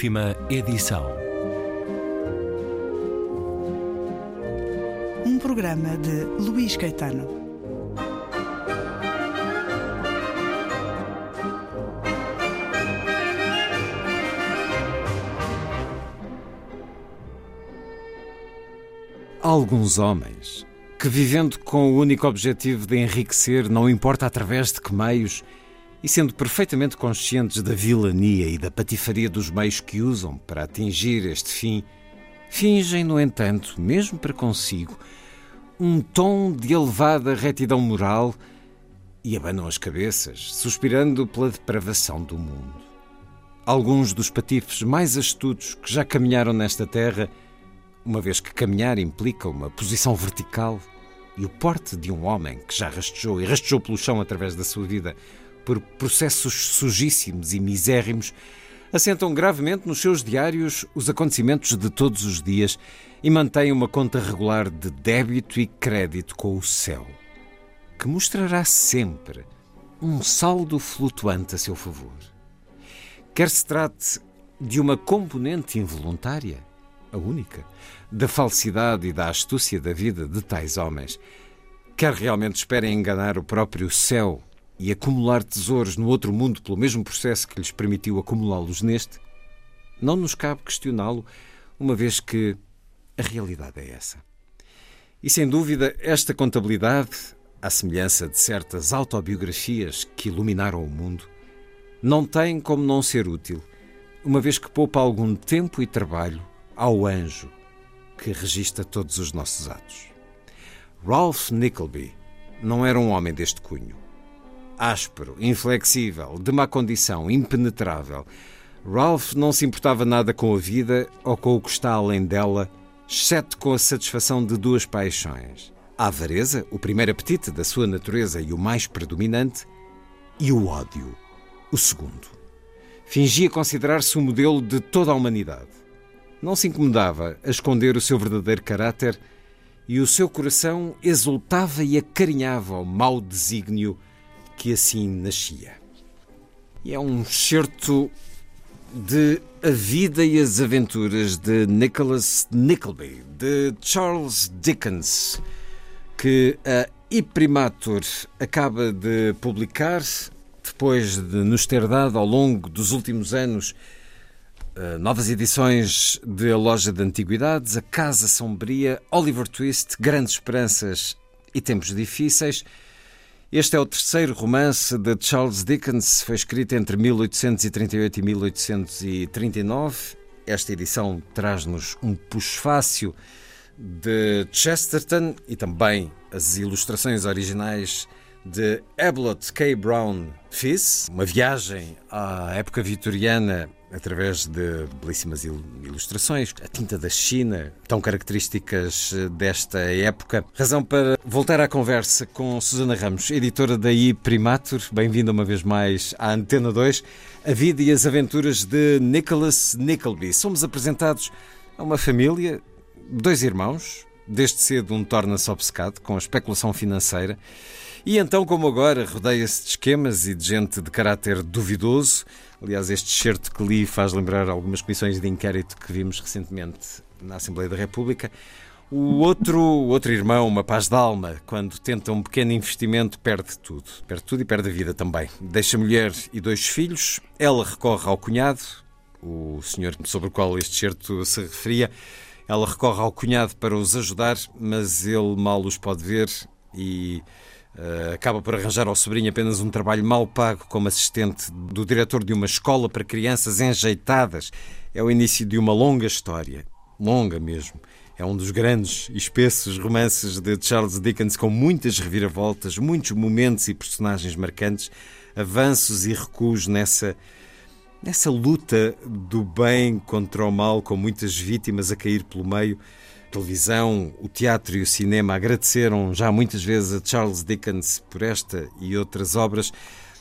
Última edição. Um programa de Luís Caetano. Alguns homens que, vivendo com o único objetivo de enriquecer, não importa através de que meios, e sendo perfeitamente conscientes da vilania e da patifaria dos meios que usam para atingir este fim, fingem, no entanto, mesmo para consigo, um tom de elevada retidão moral e abanam as cabeças, suspirando pela depravação do mundo. Alguns dos patifes mais astutos que já caminharam nesta terra, uma vez que caminhar implica uma posição vertical e o porte de um homem que já rastejou e rastejou pelo chão através da sua vida por processos sujíssimos e misérrimos, assentam gravemente nos seus diários os acontecimentos de todos os dias e mantêm uma conta regular de débito e crédito com o céu, que mostrará sempre um saldo flutuante a seu favor. Quer se trate de uma componente involuntária, a única, da falsidade e da astúcia da vida de tais homens, quer realmente esperem enganar o próprio céu e acumular tesouros no outro mundo pelo mesmo processo que lhes permitiu acumulá-los neste, não nos cabe questioná-lo, uma vez que a realidade é essa. E sem dúvida, esta contabilidade, à semelhança de certas autobiografias que iluminaram o mundo, não tem como não ser útil, uma vez que poupa algum tempo e trabalho ao anjo que registra todos os nossos atos. Ralph Nickleby não era um homem deste cunho áspero, inflexível, de má condição, impenetrável. Ralph não se importava nada com a vida ou com o que está além dela, exceto com a satisfação de duas paixões: a avareza, o primeiro apetite da sua natureza e o mais predominante, e o ódio, o segundo. Fingia considerar-se o modelo de toda a humanidade. Não se incomodava a esconder o seu verdadeiro caráter e o seu coração exultava e acarinhava o mau desígnio que assim nascia. E é um certo de A Vida e as Aventuras de Nicholas Nickleby, de Charles Dickens, que a Imprimatur acaba de publicar, depois de nos ter dado ao longo dos últimos anos eh, novas edições de A Loja de Antiguidades, A Casa Sombria, Oliver Twist, Grandes Esperanças e Tempos Difíceis. Este é o terceiro romance de Charles Dickens, foi escrito entre 1838 e 1839. Esta edição traz-nos um puxfácio de Chesterton e também as ilustrações originais de Ablott K. Brown Fiss, uma viagem à época vitoriana através de belíssimas ilustrações, a tinta da China, tão características eh, desta época. Razão para voltar à conversa com Susana Ramos, editora da I Primatur. Bem-vinda uma vez mais à Antena 2. A vida e as aventuras de Nicholas Nickleby. Somos apresentados a uma família, dois irmãos, desde cedo um torna-se obcecado com a especulação financeira. E então, como agora, rodeia-se de esquemas e de gente de caráter duvidoso. Aliás, este certo que li faz lembrar algumas comissões de inquérito que vimos recentemente na Assembleia da República. O outro, outro irmão, uma paz de alma, quando tenta um pequeno investimento, perde tudo. Perde tudo e perde a vida também. Deixa mulher e dois filhos. Ela recorre ao cunhado, o senhor sobre o qual este certo se referia. Ela recorre ao cunhado para os ajudar, mas ele mal os pode ver e acaba por arranjar ao sobrinho apenas um trabalho mal pago como assistente do diretor de uma escola para crianças enjeitadas. É o início de uma longa história, longa mesmo. É um dos grandes e espessos romances de Charles Dickens, com muitas reviravoltas, muitos momentos e personagens marcantes, avanços e recuos nessa, nessa luta do bem contra o mal, com muitas vítimas a cair pelo meio televisão, o teatro e o cinema agradeceram já muitas vezes a Charles Dickens por esta e outras obras.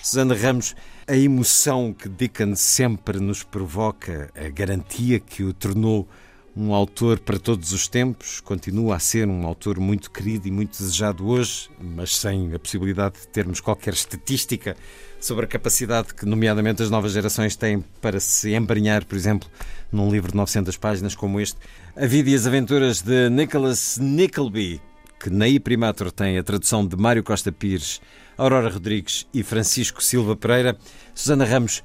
Susana Ramos, a emoção que Dickens sempre nos provoca, a garantia que o tornou um autor para todos os tempos, continua a ser um autor muito querido e muito desejado hoje, mas sem a possibilidade de termos qualquer estatística sobre a capacidade que, nomeadamente, as novas gerações têm para se embrenhar, por exemplo, num livro de 900 páginas como este. A vida e as aventuras de Nicholas Nickleby, que na iPrimatur tem a tradução de Mário Costa Pires, Aurora Rodrigues e Francisco Silva Pereira. Susana Ramos,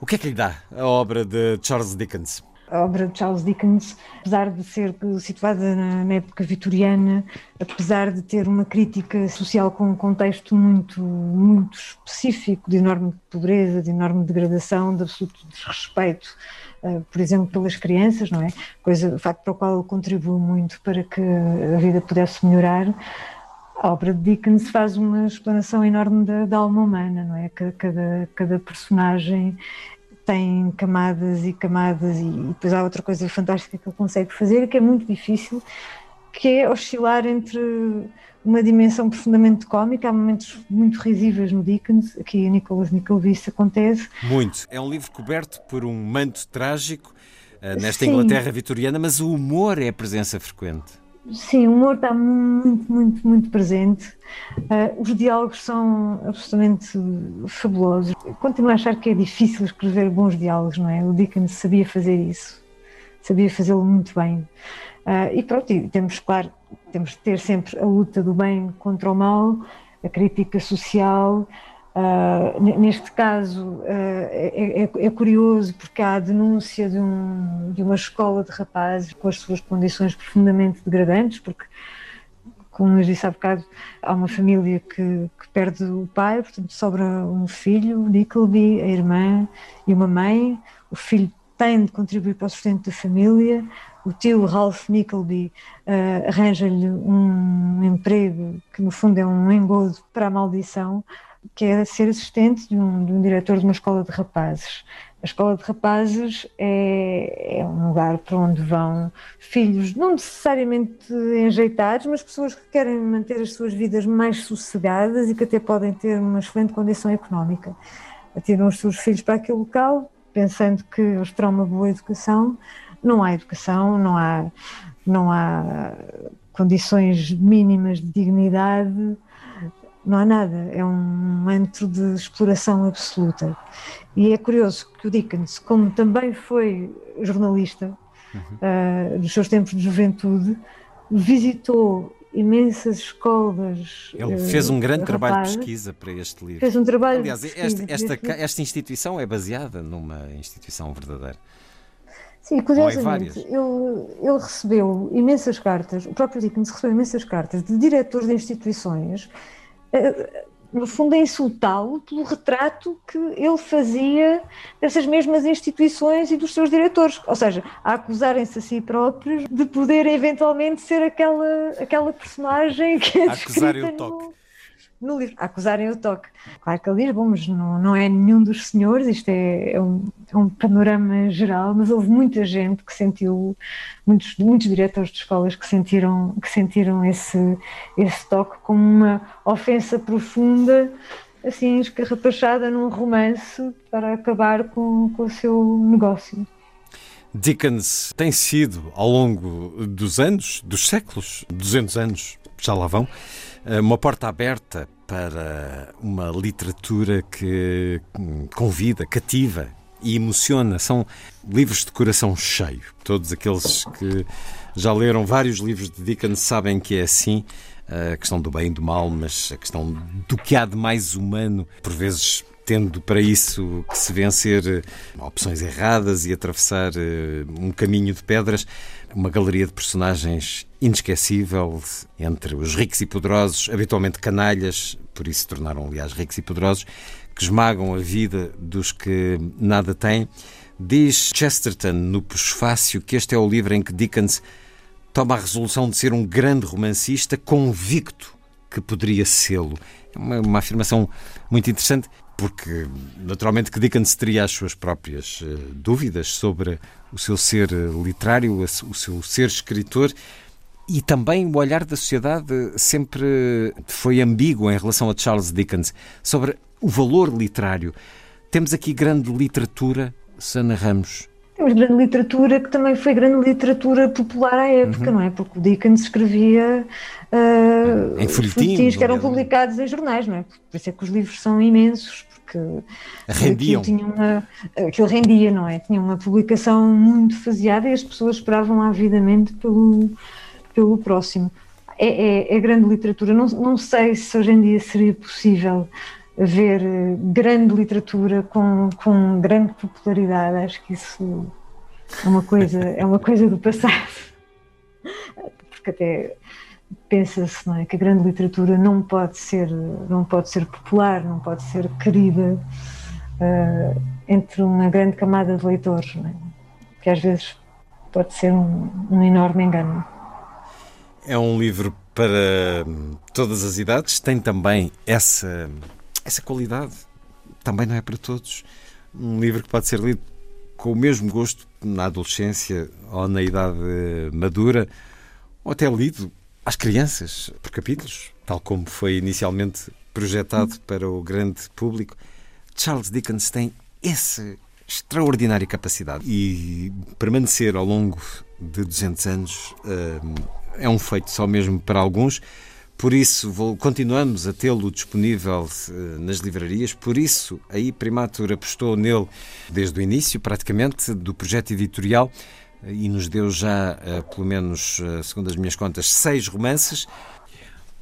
o que é que lhe dá a obra de Charles Dickens? A obra de Charles Dickens, apesar de ser situada na época vitoriana, apesar de ter uma crítica social com um contexto muito, muito específico, de enorme pobreza, de enorme degradação, de absoluto desrespeito, uh, por exemplo, pelas crianças, não é? Coisa, facto para o qual ele contribuiu muito para que a vida pudesse melhorar. A obra de Dickens faz uma explanação enorme da, da alma humana, não é? Cada, cada personagem tem camadas e camadas e, depois há outra coisa fantástica que ele consegue fazer que é muito difícil, que é oscilar entre uma dimensão profundamente cómica, há momentos muito risíveis no Dickens, aqui a Nicholas Nickleby isso acontece. Muito. É um livro coberto por um manto trágico uh, nesta Sim. Inglaterra vitoriana, mas o humor é a presença frequente. Sim, o humor está muito, muito, muito presente. Uh, os diálogos são absolutamente fabulosos. Continuo a achar que é difícil escrever bons diálogos, não é? O Dickens sabia fazer isso, sabia fazê-lo muito bem. Uh, e pronto, e temos, claro, temos de ter sempre a luta do bem contra o mal, a crítica social, Uh, neste caso uh, é, é, curioso porque há a denúncia de, um, de, uma escola de rapazes com as suas condições profundamente degradantes, porque, como nos disse há bocado, há uma família que, que perde o pai, portanto sobra um filho, Nickleby, a irmã e uma mãe. O filho tem de contribuir para o sustento da família. O tio Ralph Nickleby uh, arranja-lhe um emprego que, no fundo, é um engodo para a maldição que é ser assistente de um, de um, diretor de uma escola de rapazes. A escola de rapazes é, é, um lugar para onde vão filhos, não necessariamente enjeitados, mas pessoas que querem manter as suas vidas mais sossegadas e que até podem ter uma excelente condição económica. Atiram os seus filhos para aquele local, pensando que eles terão uma boa educação. Não há educação, não há, não há condições mínimas de dignidade não há nada, é um antro de exploração absoluta. E é curioso que o Dickens, como também foi jornalista uhum. uh, dos seus tempos de juventude, visitou imensas escolas. Ele fez um grande trabalho de pesquisa para este livro. Fez um trabalho Aliás, de pesquisa esta, esta, esta instituição é baseada numa instituição verdadeira. Sim, curiosamente, ele, ele recebeu imensas cartas, o próprio Dickens recebeu imensas cartas de diretores de instituições no fundo, a insultá-lo pelo retrato que ele fazia dessas mesmas instituições e dos seus diretores. Ou seja, a acusarem-se a si próprios de poder eventualmente ser aquela, aquela personagem que é Acusarem o toque. No no livro, a acusarem o toque. Claro que ele diz, bom, mas não, não é nenhum dos senhores, isto é, é, um, é um panorama geral, mas houve muita gente que sentiu, muitos, muitos diretores de escolas que sentiram, que sentiram esse, esse toque como uma ofensa profunda, assim, escarrapachada num romance para acabar com, com o seu negócio. Dickens tem sido, ao longo dos anos, dos séculos, 200 anos, já lá vão, uma porta aberta para uma literatura que convida, cativa e emociona. São livros de coração cheio. Todos aqueles que já leram vários livros de Dickens sabem que é assim. A questão do bem e do mal, mas a questão do que há de mais humano, por vezes tendo para isso que se vencer eh, opções erradas e atravessar eh, um caminho de pedras, uma galeria de personagens inesquecível entre os ricos e poderosos, habitualmente canalhas, por isso se tornaram, aliás, ricos e poderosos, que esmagam a vida dos que nada têm. Diz Chesterton no Pusfácio que este é o livro em que Dickens toma a resolução de ser um grande romancista convicto que poderia sê-lo. É uma, uma afirmação muito interessante porque naturalmente que Dickens teria as suas próprias uh, dúvidas sobre o seu ser uh, literário, o seu ser escritor, e também o olhar da sociedade sempre foi ambíguo em relação a Charles Dickens sobre o valor literário. Temos aqui grande literatura, Sana Ramos, temos grande literatura que também foi grande literatura popular à época, uhum. não é? Porque o Dickens escrevia uh, em folhetins que eram publicados em jornais, não é? Por isso é que os livros são imensos, porque rendiam. Aquilo, tinha uma, aquilo rendia, não é? Tinha uma publicação muito faseada e as pessoas esperavam avidamente pelo, pelo próximo. É, é, é grande literatura. Não, não sei se hoje em dia seria possível ver eh, grande literatura com, com grande popularidade. Acho que isso é uma coisa, é uma coisa do passado. Porque até pensa-se é, que a grande literatura não pode ser, não pode ser popular, não pode ser querida uh, entre uma grande camada de leitores, é? que às vezes pode ser um, um enorme engano. É um livro para todas as idades, tem também essa essa qualidade também não é para todos. Um livro que pode ser lido com o mesmo gosto na adolescência ou na idade madura, ou até lido às crianças, por capítulos, tal como foi inicialmente projetado para o grande público. Charles Dickens tem essa extraordinária capacidade e permanecer ao longo de 200 anos eh, é um feito só mesmo para alguns. Por isso, vou, continuamos a tê-lo disponível uh, nas livrarias. Por isso, a Primatur apostou nele desde o início, praticamente, do projeto editorial uh, e nos deu já, uh, pelo menos, segundo as minhas contas, seis romances.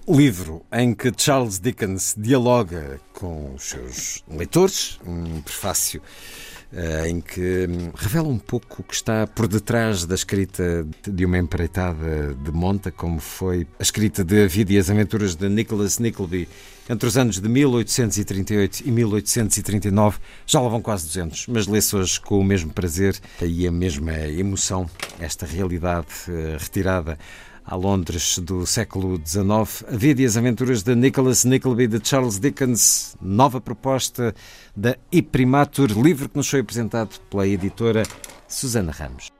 Livro em que Charles Dickens dialoga com os seus leitores, um prefácio em que hum, revela um pouco o que está por detrás da escrita de uma empreitada de monta, como foi a escrita de A Vida e as Aventuras de Nicholas Nickleby entre os anos de 1838 e 1839. Já lá vão quase 200, mas lê-se hoje com o mesmo prazer e a mesma emoção esta realidade eh, retirada a Londres do século XIX. A vida e as aventuras de Nicholas Nickleby de Charles Dickens, nova proposta da Iprimatur, livro que nos foi apresentado pela editora Susana Ramos.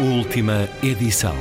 Última edição.